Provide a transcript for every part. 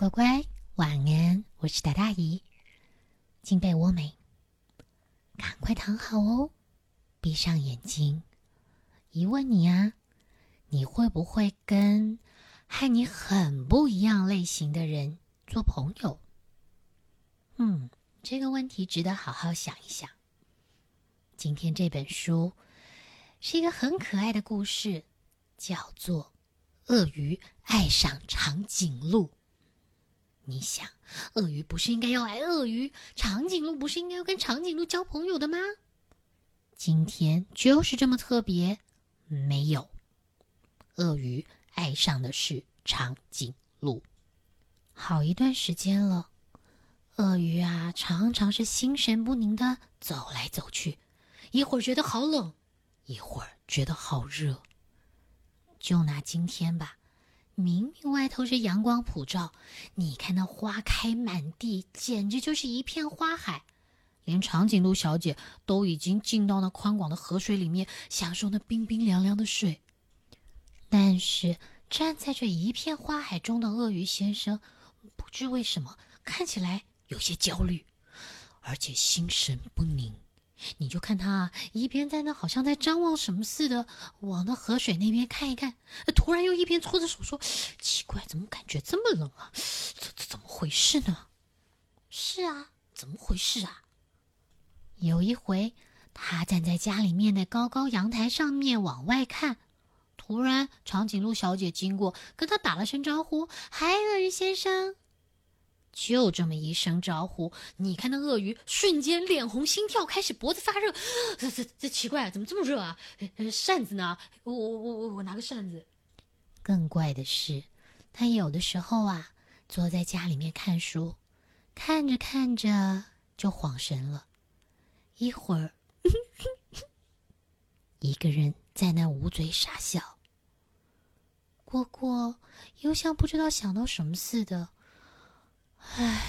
乖乖，晚安！我是大大姨，进被窝没？赶快躺好哦，闭上眼睛。一问你啊，你会不会跟和你很不一样类型的人做朋友？嗯，这个问题值得好好想一想。今天这本书是一个很可爱的故事，叫做《鳄鱼爱上长颈鹿》。你想，鳄鱼不是应该要爱鳄鱼，长颈鹿不是应该要跟长颈鹿交朋友的吗？今天就是这么特别，没有，鳄鱼爱上的是长颈鹿。好一段时间了，鳄鱼啊，常常是心神不宁的走来走去，一会儿觉得好冷，一会儿觉得好热。就拿今天吧。明明外头是阳光普照，你看那花开满地，简直就是一片花海。连长颈鹿小姐都已经进到那宽广的河水里面，享受那冰冰凉凉的水。但是站在这一片花海中的鳄鱼先生，不知为什么看起来有些焦虑，而且心神不宁。你就看他一边在那，好像在张望什么似的，往那河水那边看一看，突然又一边搓着手说：“奇怪，怎么感觉这么冷啊？这这怎么回事呢？”“是啊，怎么回事啊？”有一回，他站在家里面的高高阳台上面往外看，突然长颈鹿小姐经过，跟他打了声招呼：“嗨，鳄鱼先生。”就这么一声招呼，你看那鳄鱼瞬间脸红心跳，开始脖子发热。这这这奇怪，怎么这么热啊？扇子呢？我我我我我拿个扇子。更怪的是，他有的时候啊，坐在家里面看书，看着看着就晃神了，一会儿 一个人在那捂嘴傻笑，蝈蝈又像不知道想到什么似的。唉，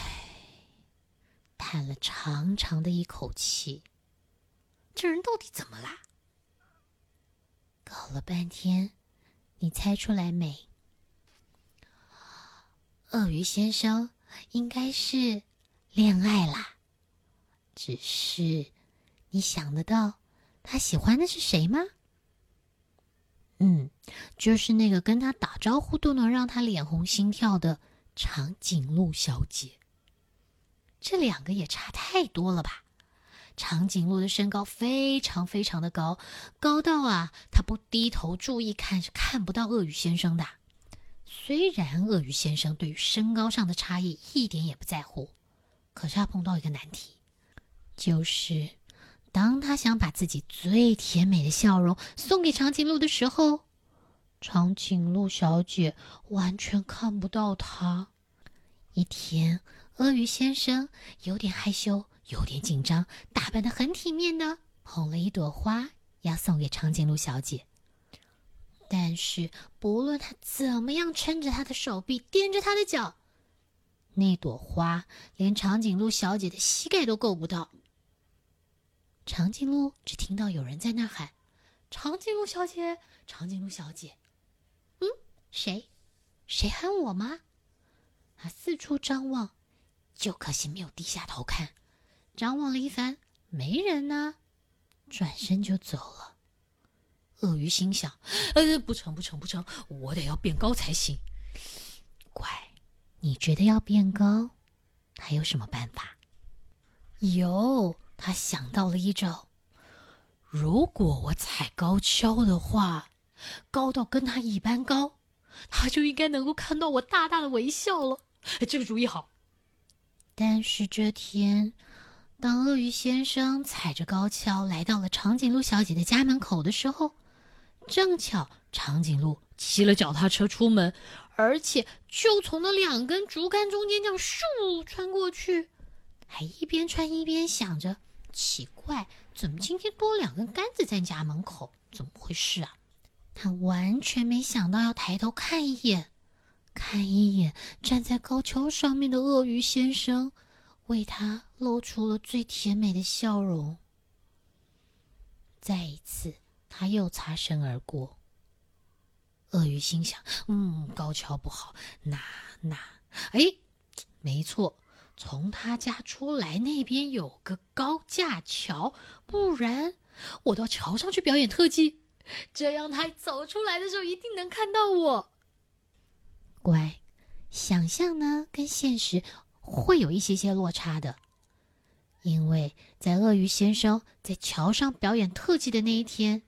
叹了长长的一口气。这人到底怎么啦？搞了半天，你猜出来没？鳄鱼先生应该是恋爱啦。只是，你想得到他喜欢的是谁吗？嗯，就是那个跟他打招呼都能让他脸红心跳的。长颈鹿小姐，这两个也差太多了吧？长颈鹿的身高非常非常的高，高到啊，它不低头注意看是看不到鳄鱼先生的。虽然鳄鱼先生对于身高上的差异一点也不在乎，可是他碰到一个难题，就是当他想把自己最甜美的笑容送给长颈鹿的时候。长颈鹿小姐完全看不到他。一天，鳄鱼先生有点害羞，有点紧张，打扮的很体面的，捧了一朵花要送给长颈鹿小姐。但是，不论他怎么样撑着他的手臂，踮着他的脚，那朵花连长颈鹿小姐的膝盖都够不到。长颈鹿只听到有人在那喊：“长颈鹿小姐，长颈鹿小姐。”嗯谁？谁喊我吗？他四处张望，就可惜没有低下头看。张望了一番，没人呢，转身就走了。鳄鱼心想：“呃，不成，不成，不成，我得要变高才行。”乖，你觉得要变高，还有什么办法？有，他想到了一招。如果我踩高跷的话，高到跟他一般高。他就应该能够看到我大大的微笑了。这个主意好。但是这天，当鳄鱼先生踩着高跷来到了长颈鹿小姐的家门口的时候，正巧长颈鹿骑了脚踏车出门，而且就从那两根竹竿中间这样咻穿过去，还一边穿一边想着：奇怪，怎么今天多两根杆子在家门口？怎么回事啊？他完全没想到要抬头看一眼，看一眼站在高桥上面的鳄鱼先生，为他露出了最甜美的笑容。再一次，他又擦身而过。鳄鱼心想：“嗯，高桥不好，那那……哎，没错，从他家出来那边有个高架桥，不然我到桥上去表演特技，这样他走出来的时候一定能看到我。乖，想象呢跟现实会有一些些落差的，因为在鳄鱼先生在桥上表演特技的那一天，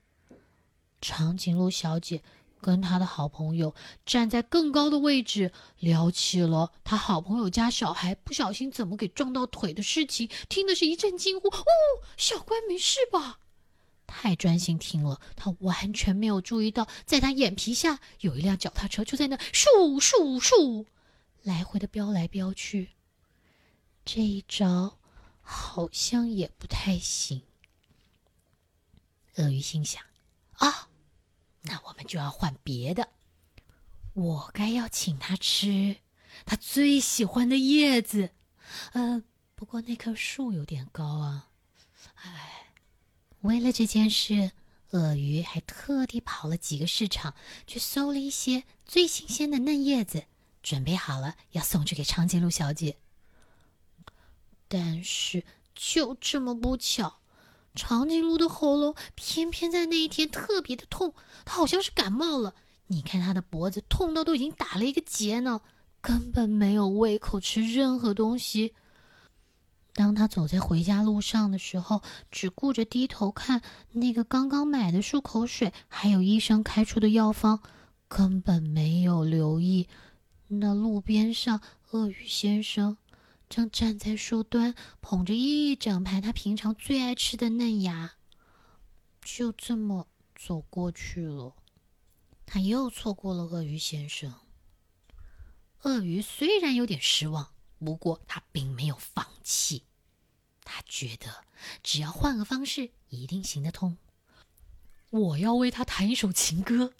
长颈鹿小姐。跟她的好朋友站在更高的位置，聊起了她好朋友家小孩不小心怎么给撞到腿的事情，听的是一阵惊呼：“哦，小乖没事吧？”太专心听了，他完全没有注意到，在他眼皮下有一辆脚踏车就在那咻咻咻来回的飙来飙去。这一招好像也不太行。鳄鱼心想：“啊。”那我们就要换别的。我该要请他吃他最喜欢的叶子。呃，不过那棵树有点高啊。哎，为了这件事，鳄鱼还特地跑了几个市场，去搜了一些最新鲜的嫩叶子，准备好了要送去给长颈鹿小姐。但是就这么不巧。长颈鹿的喉咙偏偏在那一天特别的痛，它好像是感冒了。你看它的脖子痛到都已经打了一个结呢，根本没有胃口吃任何东西。当他走在回家路上的时候，只顾着低头看那个刚刚买的漱口水，还有医生开出的药方，根本没有留意那路边上鳄鱼先生。正站在树端，捧着一整排他平常最爱吃的嫩芽，就这么走过去了。他又错过了鳄鱼先生。鳄鱼虽然有点失望，不过他并没有放他觉得只要换个方式，一定行得通。我要为他弹一首情歌。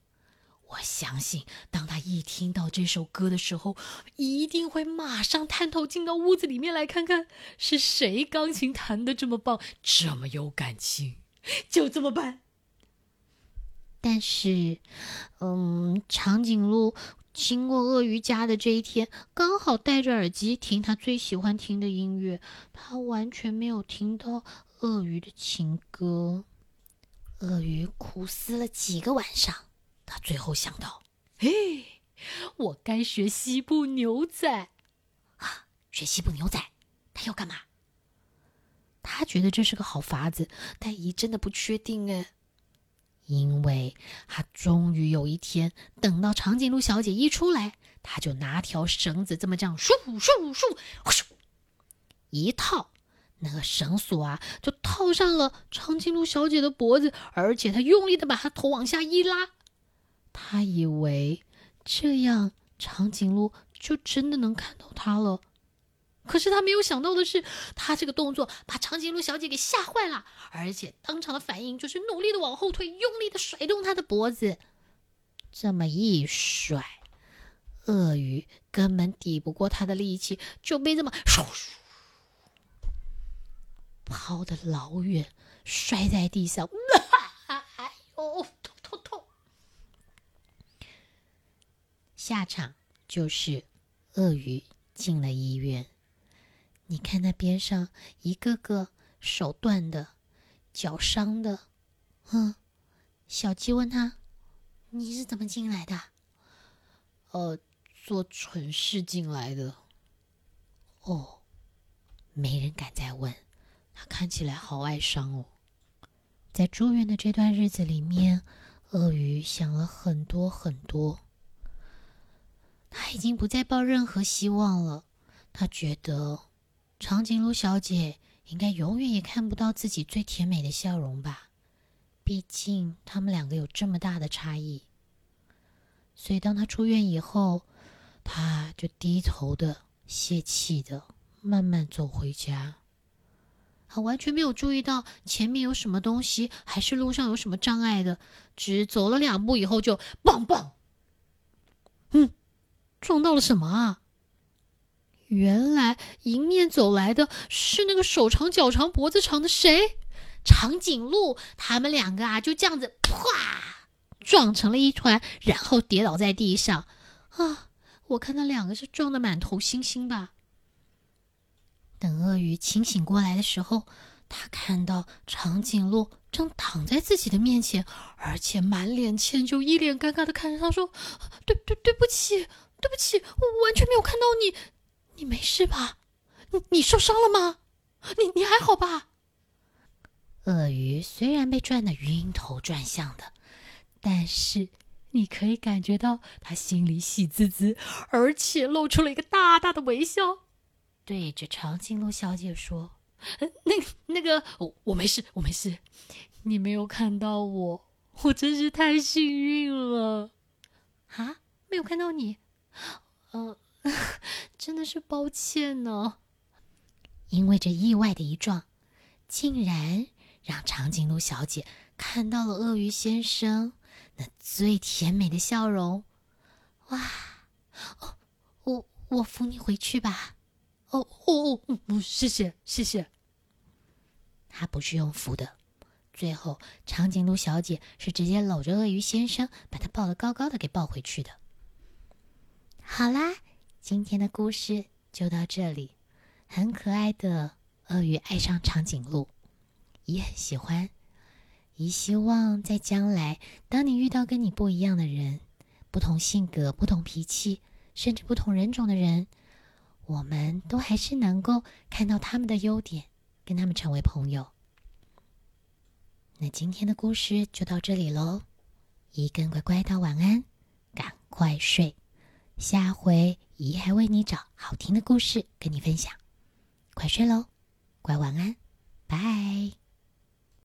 我相信，当他一听到这首歌的时候，一定会马上探头进到屋子里面来看看是谁钢琴弹的这么棒，这么有感情。就这么办。但是，嗯，长颈鹿经过鳄鱼家的这一天，刚好戴着耳机听他最喜欢听的音乐，他完全没有听到鳄鱼的情歌。鳄鱼苦思了几个晚上。他最后想到：“嘿，我该学西部牛仔啊！学西部牛仔，他要干嘛？他觉得这是个好法子，但姨真的不确定哎。因为他终于有一天等到长颈鹿小姐一出来，他就拿条绳子这么这样，咻咻咻，咻，一套，那个绳索啊，就套上了长颈鹿小姐的脖子，而且他用力的把她头往下一拉。”他以为这样长颈鹿就真的能看到他了，可是他没有想到的是，他这个动作把长颈鹿小姐给吓坏了，而且当场的反应就是努力的往后退，用力的甩动他的脖子。这么一甩，鳄鱼根本抵不过他的力气，就被这么唰抛的老远，摔在地上。哎呦！痛痛痛下场就是鳄鱼进了医院。你看那边上一个个手断的、脚伤的，嗯，小鸡问他：“你是怎么进来的？”“呃，做蠢事进来的。”“哦，没人敢再问。他看起来好哀伤哦。”在住院的这段日子里面，鳄鱼想了很多很多。他已经不再抱任何希望了。他觉得长颈鹿小姐应该永远也看不到自己最甜美的笑容吧，毕竟他们两个有这么大的差异。所以，当他出院以后，他就低头的、泄气的，慢慢走回家。他完全没有注意到前面有什么东西，还是路上有什么障碍的。只走了两步以后，就棒棒，嗯。撞到了什么啊？原来迎面走来的是那个手长脚长脖子长的谁？长颈鹿。他们两个啊，就这样子，啪，撞成了一团，然后跌倒在地上。啊，我看那两个是撞得满头星星吧。等鳄鱼清醒过来的时候，他看到长颈鹿正躺在自己的面前，而且满脸歉疚，一脸尴尬的看着他说：“对对对不起，对不起，我完全没有看到你，你没事吧？你你受伤了吗？你你还好吧？”鳄鱼虽然被转得晕头转向的，但是你可以感觉到他心里喜滋滋，而且露出了一个大大的微笑。对着长颈鹿小姐说：“那那个，我我没事，我没事。你没有看到我，我真是太幸运了。啊，没有看到你，呃，真的是抱歉呢。因为这意外的一撞，竟然让长颈鹿小姐看到了鳄鱼先生那最甜美的笑容。哇，哦，我我扶你回去吧。”哦哦哦！不，谢谢谢谢。他不是用扶的，最后长颈鹿小姐是直接搂着鳄鱼先生，把他抱得高高的给抱回去的。好啦，今天的故事就到这里。很可爱的鳄鱼爱上长颈鹿，也很喜欢。也希望在将来，当你遇到跟你不一样的人，不同性格、不同脾气，甚至不同人种的人。我们都还是能够看到他们的优点，跟他们成为朋友。那今天的故事就到这里喽，一根乖乖道晚安，赶快睡，下回姨还为你找好听的故事跟你分享，快睡喽，乖晚安，拜。